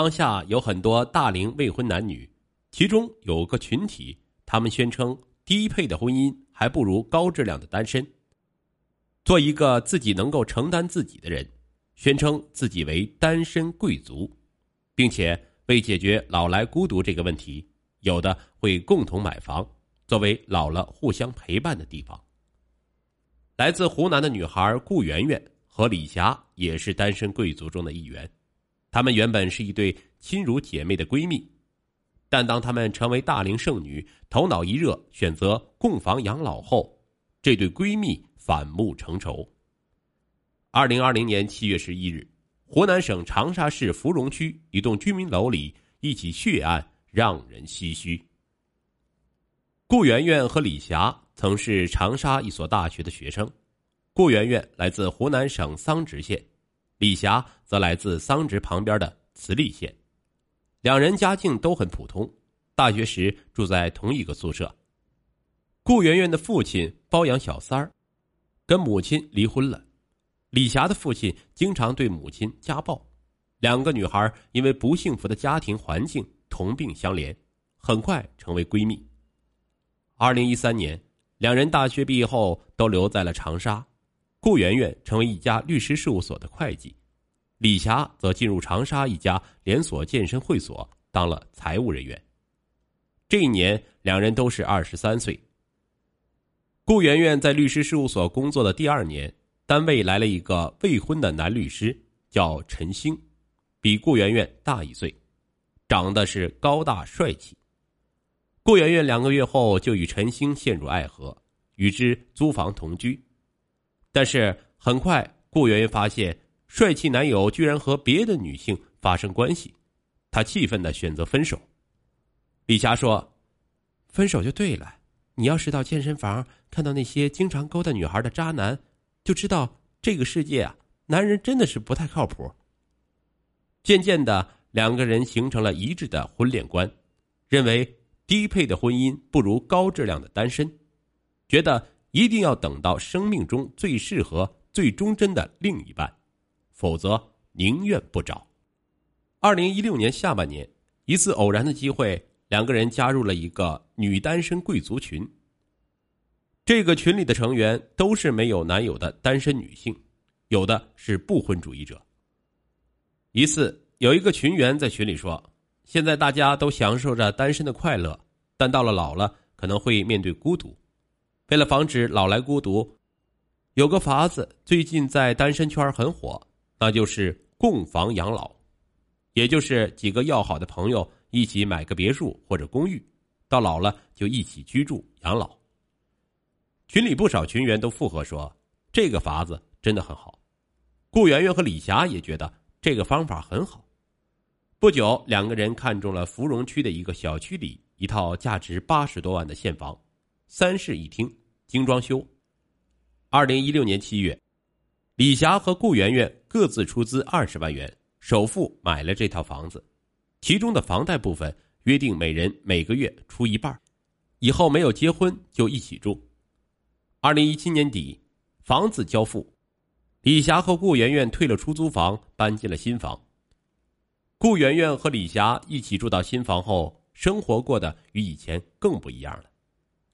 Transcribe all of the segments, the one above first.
当下有很多大龄未婚男女，其中有个群体，他们宣称低配的婚姻还不如高质量的单身。做一个自己能够承担自己的人，宣称自己为单身贵族，并且为解决老来孤独这个问题，有的会共同买房，作为老了互相陪伴的地方。来自湖南的女孩顾媛媛和李霞也是单身贵族中的一员，她们原本是一对亲如姐妹的闺蜜，但当她们成为大龄剩女，头脑一热选择供房养老后，这对闺蜜。反目成仇。二零二零年七月十一日，湖南省长沙市芙蓉区一栋居民楼里，一起血案让人唏嘘。顾媛媛和李霞曾是长沙一所大学的学生，顾媛媛来自湖南省桑植县，李霞则来自桑植旁边的慈利县，两人家境都很普通，大学时住在同一个宿舍。顾媛媛的父亲包养小三儿。跟母亲离婚了，李霞的父亲经常对母亲家暴，两个女孩因为不幸福的家庭环境同病相怜，很快成为闺蜜。二零一三年，两人大学毕业后都留在了长沙，顾媛媛成为一家律师事务所的会计，李霞则进入长沙一家连锁健身会所当了财务人员。这一年，两人都是二十三岁。顾媛媛在律师事务所工作的第二年，单位来了一个未婚的男律师，叫陈星，比顾媛媛大一岁，长得是高大帅气。顾媛媛两个月后就与陈星陷入爱河，与之租房同居。但是很快，顾媛媛发现帅气男友居然和别的女性发生关系，她气愤的选择分手。李霞说：“分手就对了。”你要是到健身房看到那些经常勾搭女孩的渣男，就知道这个世界啊，男人真的是不太靠谱。渐渐的，两个人形成了一致的婚恋观，认为低配的婚姻不如高质量的单身，觉得一定要等到生命中最适合、最忠贞的另一半，否则宁愿不找。二零一六年下半年，一次偶然的机会。两个人加入了一个女单身贵族群。这个群里的成员都是没有男友的单身女性，有的是不婚主义者。一次，有一个群员在群里说：“现在大家都享受着单身的快乐，但到了老了可能会面对孤独。为了防止老来孤独，有个法子最近在单身圈很火，那就是供房养老，也就是几个要好的朋友。”一起买个别墅或者公寓，到老了就一起居住养老。群里不少群员都附和说，这个法子真的很好。顾媛媛和李霞也觉得这个方法很好。不久，两个人看中了芙蓉区的一个小区里一套价值八十多万的现房，三室一厅，精装修。二零一六年七月，李霞和顾媛媛各自出资二十万元，首付买了这套房子。其中的房贷部分约定每人每个月出一半，以后没有结婚就一起住。二零一七年底，房子交付，李霞和顾媛媛退了出租房，搬进了新房。顾媛媛和李霞一起住到新房后，生活过得与以前更不一样了。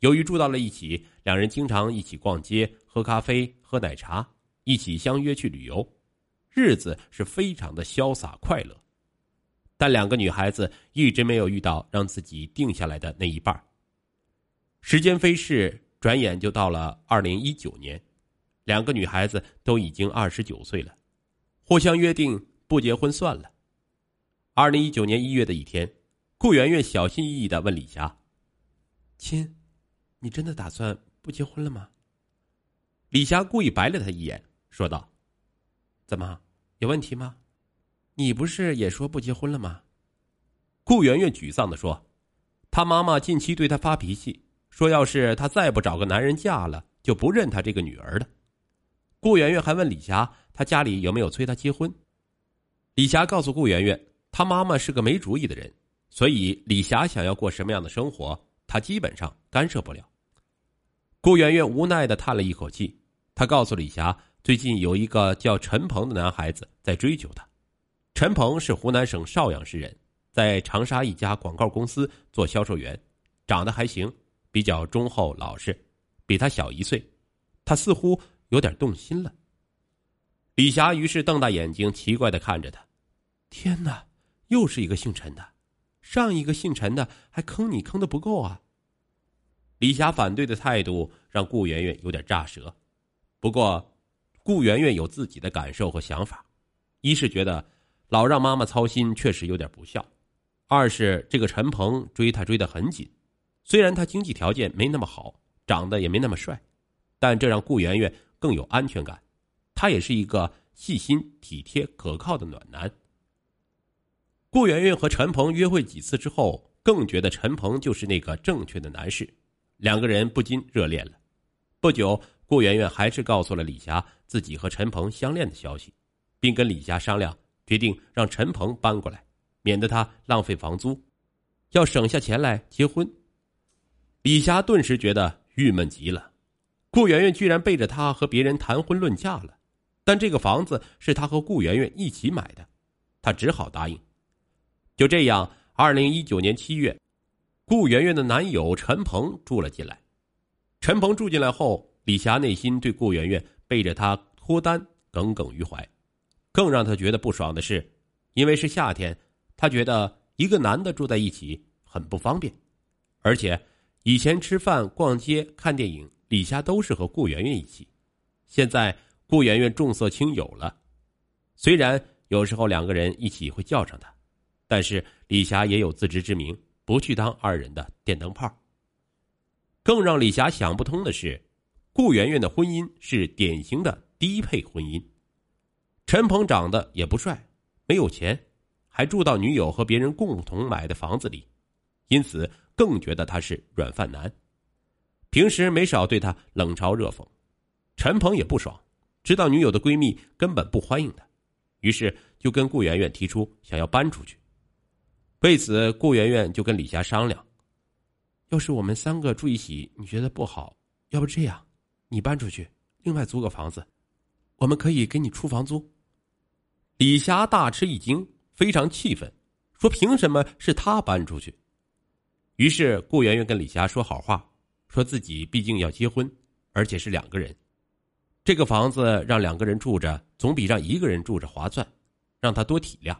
由于住到了一起，两人经常一起逛街、喝咖啡、喝奶茶，一起相约去旅游，日子是非常的潇洒快乐。但两个女孩子一直没有遇到让自己定下来的那一半。时间飞逝，转眼就到了二零一九年，两个女孩子都已经二十九岁了，互相约定不结婚算了。二零一九年一月的一天，顾媛媛小心翼翼的问李霞：“亲，你真的打算不结婚了吗？”李霞故意白了他一眼，说道：“怎么，有问题吗？”你不是也说不结婚了吗？顾媛媛沮丧的说：“她妈妈近期对她发脾气，说要是她再不找个男人嫁了，就不认她这个女儿了。”顾媛媛还问李霞：“她家里有没有催她结婚？”李霞告诉顾媛媛：“她妈妈是个没主意的人，所以李霞想要过什么样的生活，她基本上干涉不了。”顾媛媛无奈的叹了一口气，她告诉李霞：“最近有一个叫陈鹏的男孩子在追求她。”陈鹏是湖南省邵阳市人，在长沙一家广告公司做销售员，长得还行，比较忠厚老实，比他小一岁。他似乎有点动心了。李霞于是瞪大眼睛，奇怪的看着他：“天哪，又是一个姓陈的，上一个姓陈的还坑你坑的不够啊！”李霞反对的态度让顾媛媛有点炸舌。不过，顾媛媛有自己的感受和想法，一是觉得。老让妈妈操心，确实有点不孝；二是这个陈鹏追她追得很紧，虽然他经济条件没那么好，长得也没那么帅，但这让顾媛媛更有安全感。他也是一个细心、体贴、可靠的暖男。顾媛媛和陈鹏约会几次之后，更觉得陈鹏就是那个正确的男士，两个人不禁热恋了。不久，顾媛媛还是告诉了李霞自己和陈鹏相恋的消息，并跟李霞商量。决定让陈鹏搬过来，免得他浪费房租，要省下钱来结婚。李霞顿时觉得郁闷极了，顾媛媛居然背着他和别人谈婚论嫁了，但这个房子是他和顾媛媛一起买的，他只好答应。就这样，二零一九年七月，顾媛媛的男友陈鹏住了进来。陈鹏住进来后，李霞内心对顾媛媛背着他脱单耿耿于怀。更让她觉得不爽的是，因为是夏天，她觉得一个男的住在一起很不方便，而且以前吃饭、逛街、看电影，李霞都是和顾媛媛一起，现在顾媛媛重色轻友了，虽然有时候两个人一起会叫上他，但是李霞也有自知之明，不去当二人的电灯泡。更让李霞想不通的是，顾媛媛的婚姻是典型的低配婚姻。陈鹏长得也不帅，没有钱，还住到女友和别人共同买的房子里，因此更觉得他是软饭男。平时没少对他冷嘲热讽。陈鹏也不爽，知道女友的闺蜜根本不欢迎他，于是就跟顾媛媛提出想要搬出去。为此，顾媛媛就跟李霞商量：“要是我们三个住一起，你觉得不好？要不这样，你搬出去，另外租个房子，我们可以给你出房租。”李霞大吃一惊，非常气愤，说：“凭什么是他搬出去？”于是顾媛媛跟李霞说好话，说自己毕竟要结婚，而且是两个人，这个房子让两个人住着，总比让一个人住着划算，让他多体谅。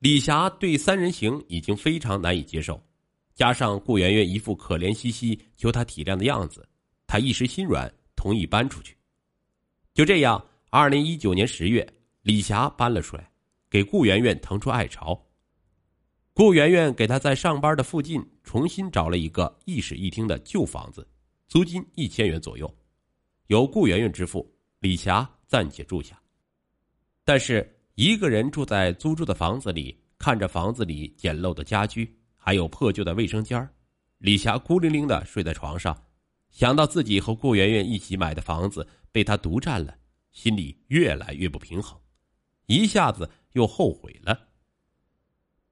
李霞对三人行已经非常难以接受，加上顾媛媛一副可怜兮兮求他体谅的样子，他一时心软，同意搬出去。就这样，二零一九年十月。李霞搬了出来，给顾媛媛腾出爱巢。顾媛媛给她在上班的附近重新找了一个一室一厅的旧房子，租金一千元左右，由顾媛媛支付，李霞暂且住下。但是一个人住在租住的房子里，看着房子里简陋的家居，还有破旧的卫生间李霞孤零零的睡在床上，想到自己和顾媛媛一起买的房子被他独占了，心里越来越不平衡。一下子又后悔了，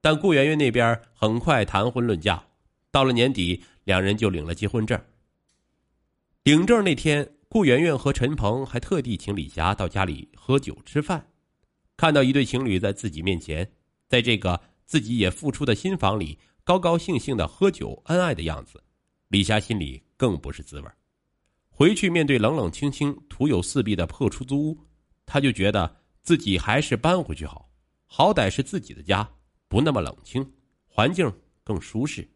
但顾媛媛那边很快谈婚论嫁，到了年底，两人就领了结婚证。领证那天，顾媛媛和陈鹏还特地请李霞到家里喝酒吃饭。看到一对情侣在自己面前，在这个自己也付出的新房里，高高兴兴的喝酒恩爱的样子，李霞心里更不是滋味回去面对冷冷清清、徒有四壁的破出租屋，她就觉得。自己还是搬回去好，好歹是自己的家，不那么冷清，环境更舒适。